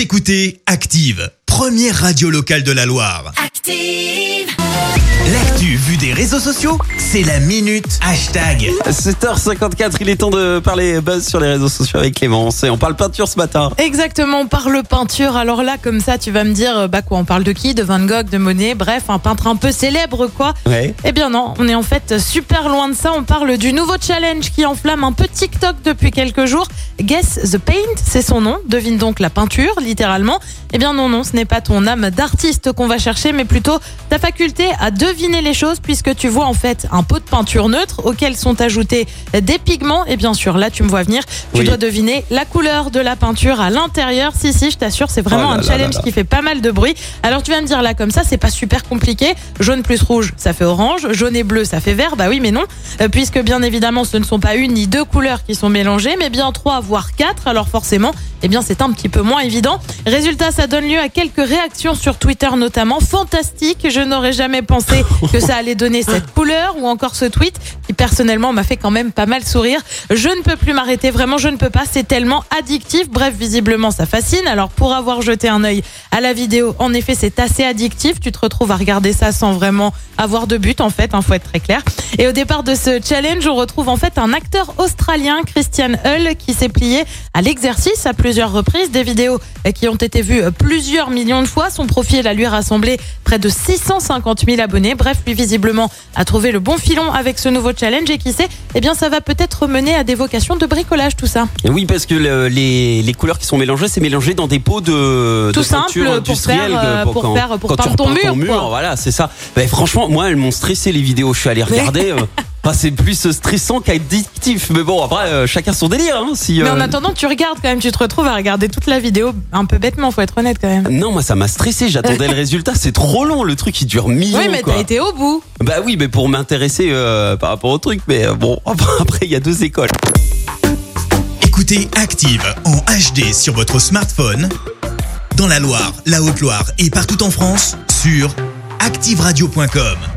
Vous écoutez Active, première radio locale de la Loire. Active. L'actu vue des réseaux sociaux, c'est la minute hashtag. 7h54, il est temps de parler buzz sur les réseaux sociaux avec Clémence. Et on parle peinture ce matin. Exactement, on parle peinture. Alors là, comme ça, tu vas me dire, bah quoi, on parle de qui De Van Gogh, de Monet, bref, un peintre un peu célèbre, quoi. Ouais. Eh bien non, on est en fait super loin de ça. On parle du nouveau challenge qui enflamme un peu TikTok depuis quelques jours. Guess the Paint, c'est son nom. Devine donc la peinture, littéralement. Eh bien non, non, ce n'est pas ton âme d'artiste qu'on va chercher, mais plutôt ta faculté à deviner les choses, puisque tu vois en fait un pot de peinture neutre auquel sont ajoutés des pigments. Et bien sûr, là, tu me vois venir. Tu Oui. dois deviner la couleur de la peinture à l'intérieur. Si, si, je t'assure, c'est vraiment Oh là un là challenge là qui fait pas mal de bruit. Alors tu vas me dire là comme ça, c'est pas super compliqué. Jaune plus rouge, ça fait orange. Jaune et bleu, ça fait vert. Bah oui, mais non, Euh, puisque bien évidemment, ce ne sont pas une ni deux couleurs qui sont mélangées, mais bien trois voire quatre. Alors forcément, eh bien c'est un petit peu moins évident. Résultat, ça donne lieu à quelques réactions sur Twitter notamment. Fantastique. Je n'aurais jamais pensé que ça allait donner cette couleur ou encore ce tweet qui personnellement m'a fait quand même pas mal sourire. Je ne peux plus m'arrêter, vraiment je ne peux pas, c'est tellement addictif. Bref, visiblement ça fascine. Alors pour avoir jeté un œil à la vidéo, en effet c'est assez addictif. Tu te retrouves à regarder ça sans vraiment avoir de but en fait, il faut être très clair. Et au départ de ce challenge, on retrouve en fait un acteur australien, Christian Hull, qui s'est à l'exercice à plusieurs reprises. Des vidéos euh, qui ont été vues euh, plusieurs millions de fois. Son profil a lui rassemblé près de 650 000 abonnés. Bref, lui visiblement a trouvé le bon filon avec ce nouveau challenge et qui sait, eh bien ça va peut-être mener à des vocations de bricolage tout ça. Oui, parce que le- les, les couleurs qui sont mélangées, c'est mélangé dans des pots de, Tout de simple, pour industrielle, faire, euh, de- pour quand, faire- pour quand peindre ton repeins mur, quoi. Voilà, c'est ça. Ben, franchement, moi, elles m'ont stressé les vidéos. Je suis allé regarder. euh, enfin, c'est plus stressant qu'addictif. Mais bon, après, euh, chacun son délire. Hein, si, Mais euh, en attendant, tu regardes quand même, tu te retrouves à regarder toute la vidéo un peu bêtement, faut être honnête quand même. Non, moi ça m'a stressé, j'attendais le résultat, c'est trop long, le truc il dure millions Oui, mais t'as été au bout. Bah oui, mais pour m'intéresser euh, par rapport au truc, mais euh, bon, après il y a deux écoles. Écoutez Active en HD sur votre smartphone, dans la Loire, la Haute-Loire et partout en France, sur activeradio.com.